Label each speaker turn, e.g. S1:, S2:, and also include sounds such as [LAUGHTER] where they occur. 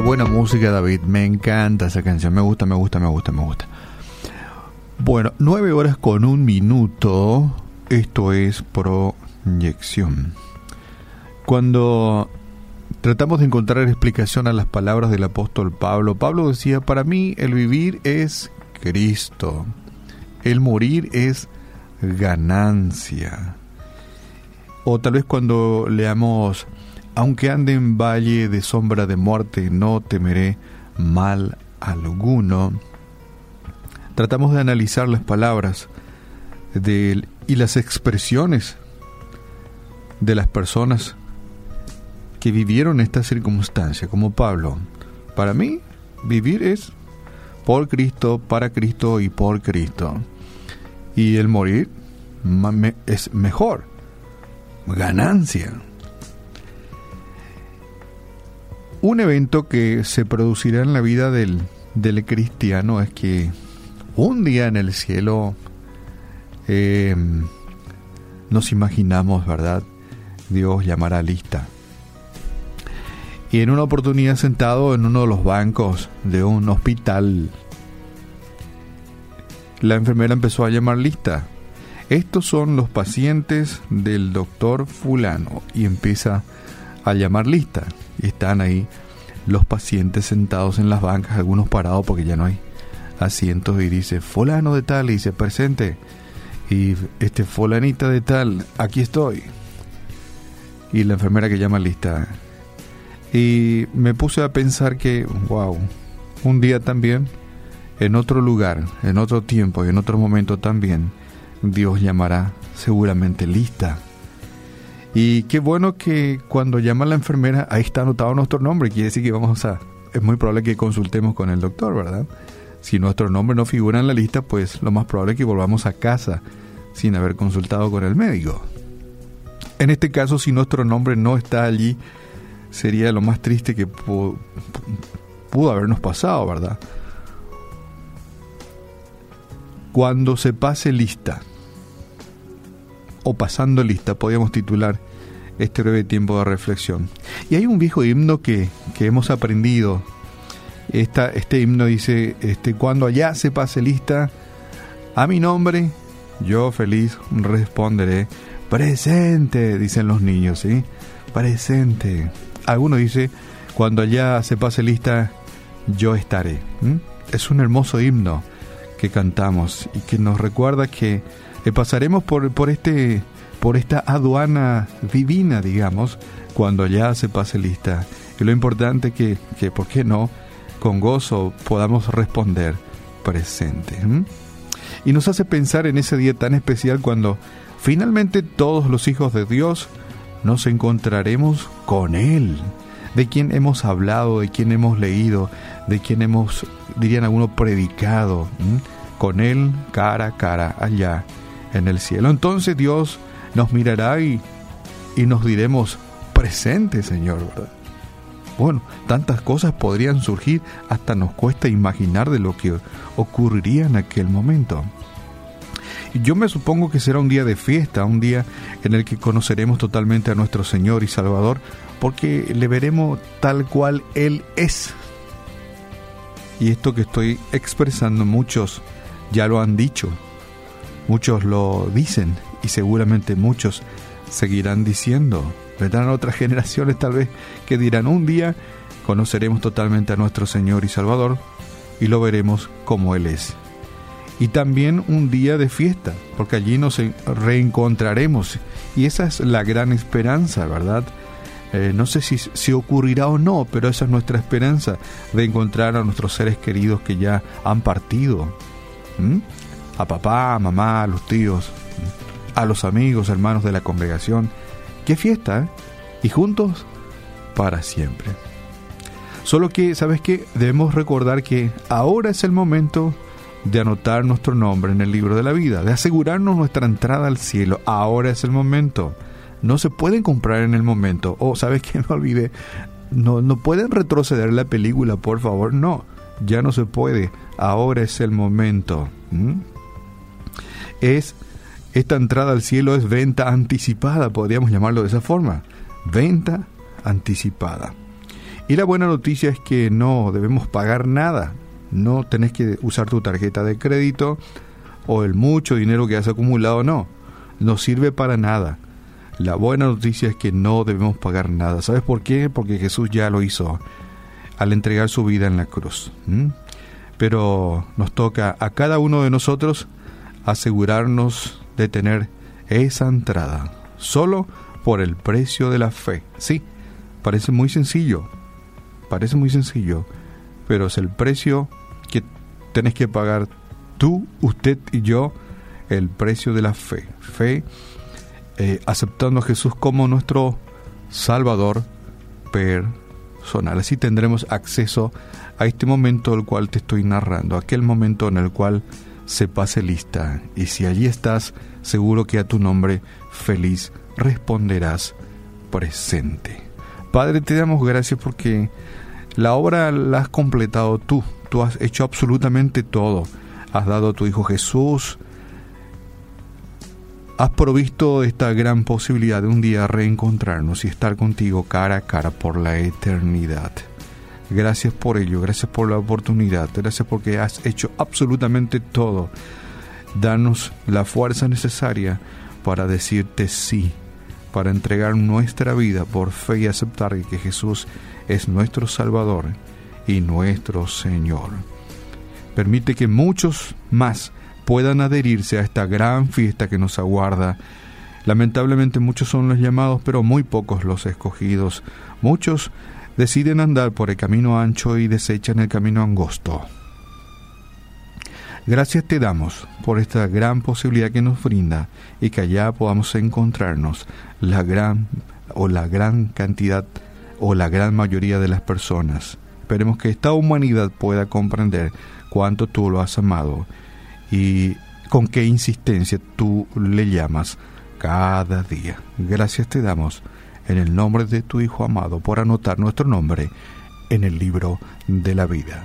S1: Qué buena música, David. Me encanta esa canción. Me gusta, me gusta, me gusta, me gusta. Bueno, nueve horas con un minuto. Esto es proyección. Cuando tratamos de encontrar explicación a las palabras del apóstol Pablo, Pablo decía, para mí el vivir es Cristo. El morir es ganancia. O tal vez cuando leamos aunque ande en valle de sombra de muerte, no temeré mal alguno. Tratamos de analizar las palabras de, y las expresiones de las personas que vivieron esta circunstancia, como Pablo. Para mí, vivir es por Cristo, para Cristo y por Cristo. Y el morir es mejor, ganancia. Un evento que se producirá en la vida del, del cristiano es que un día en el cielo eh, nos imaginamos, ¿verdad? Dios llamará lista. Y en una oportunidad sentado en uno de los bancos de un hospital, la enfermera empezó a llamar lista. Estos son los pacientes del doctor fulano y empieza a llamar lista están ahí los pacientes sentados en las bancas, algunos parados porque ya no hay asientos y dice, fulano de tal, y dice, presente, y este fulanita de tal, aquí estoy. Y la enfermera que llama lista. Y me puse a pensar que, wow, un día también, en otro lugar, en otro tiempo y en otro momento también, Dios llamará seguramente lista y qué bueno que cuando llama la enfermera, ahí está anotado nuestro nombre. Quiere decir que vamos a. Es muy probable que consultemos con el doctor, ¿verdad? Si nuestro nombre no figura en la lista, pues lo más probable es que volvamos a casa sin haber consultado con el médico. En este caso, si nuestro nombre no está allí, sería lo más triste que pudo, pudo habernos pasado, ¿verdad? Cuando se pase lista, o pasando lista, podríamos titular este breve tiempo de reflexión. Y hay un viejo himno que, que hemos aprendido. Esta, este himno dice, este, cuando allá se pase lista, a mi nombre, yo feliz responderé, presente, dicen los niños, ¿sí? Presente. Alguno dice, cuando allá se pase lista, yo estaré. Es un hermoso himno que cantamos y que nos recuerda que eh, pasaremos por, por, este, por esta aduana divina, digamos, cuando ya se pase lista. Y lo importante que, que ¿por qué no?, con gozo podamos responder presente. Y nos hace pensar en ese día tan especial cuando finalmente todos los hijos de Dios nos encontraremos con Él, de quien hemos hablado, de quien hemos leído, de quien hemos, dirían algunos, predicado, con Él cara a cara allá en el cielo. Entonces Dios nos mirará y, y nos diremos, presente Señor, ¿verdad? Bueno, tantas cosas podrían surgir, hasta nos cuesta imaginar de lo que ocurriría en aquel momento. Yo me supongo que será un día de fiesta, un día en el que conoceremos totalmente a nuestro Señor y Salvador, porque le veremos tal cual Él es. Y esto que estoy expresando muchos ya lo han dicho, Muchos lo dicen y seguramente muchos seguirán diciendo. Vendrán otras [LAUGHS] generaciones tal vez que dirán un día conoceremos totalmente a nuestro Señor y Salvador y lo veremos como Él es. Y también un día de fiesta, porque allí nos reencontraremos. Y esa es la gran esperanza, ¿verdad? Eh, no sé si, si, ocurrirá o no, pero esa es nuestra esperanza, de encontrar a nuestros seres queridos que ya han partido a papá, a mamá, a los tíos, a los amigos, hermanos de la congregación. ¡Qué fiesta! ¿eh? Y juntos para siempre. Solo que, ¿sabes qué? Debemos recordar que ahora es el momento de anotar nuestro nombre en el libro de la vida, de asegurarnos nuestra entrada al cielo. Ahora es el momento. No se pueden comprar en el momento. O, ¿sabes qué? [LAUGHS] Me olvidé. No, no pueden retroceder la película, por favor. No, ya no se puede. Ahora es el momento es esta entrada al cielo es venta anticipada, podríamos llamarlo de esa forma, venta anticipada. Y la buena noticia es que no debemos pagar nada. No tenés que usar tu tarjeta de crédito o el mucho dinero que has acumulado, no. No sirve para nada. La buena noticia es que no debemos pagar nada. ¿Sabes por qué? Porque Jesús ya lo hizo al entregar su vida en la cruz. Pero nos toca a cada uno de nosotros asegurarnos de tener esa entrada, solo por el precio de la fe. Sí, parece muy sencillo, parece muy sencillo, pero es el precio que tenés que pagar tú, usted y yo, el precio de la fe. Fe eh, aceptando a Jesús como nuestro Salvador personal. Así tendremos acceso a este momento del cual te estoy narrando, aquel momento en el cual se pase lista. Y si allí estás, seguro que a tu nombre feliz responderás presente. Padre, te damos gracias porque la obra la has completado tú. Tú has hecho absolutamente todo. Has dado a tu Hijo Jesús, has provisto esta gran posibilidad de un día reencontrarnos y estar contigo cara a cara por la eternidad. Gracias por ello, gracias por la oportunidad, gracias porque has hecho absolutamente todo. Danos la fuerza necesaria para decirte sí, para entregar nuestra vida por fe y aceptar que Jesús es nuestro Salvador y nuestro Señor. Permite que muchos más puedan adherirse a esta gran fiesta que nos aguarda. Lamentablemente muchos son los llamados, pero muy pocos los escogidos. Muchos deciden andar por el camino ancho y desechan el camino angosto. Gracias te damos por esta gran posibilidad que nos brinda y que allá podamos encontrarnos la gran o la gran cantidad o la gran mayoría de las personas. Esperemos que esta humanidad pueda comprender cuánto tú lo has amado y con qué insistencia tú le llamas cada día. Gracias te damos en el nombre de tu Hijo amado por anotar nuestro nombre en el libro de la vida.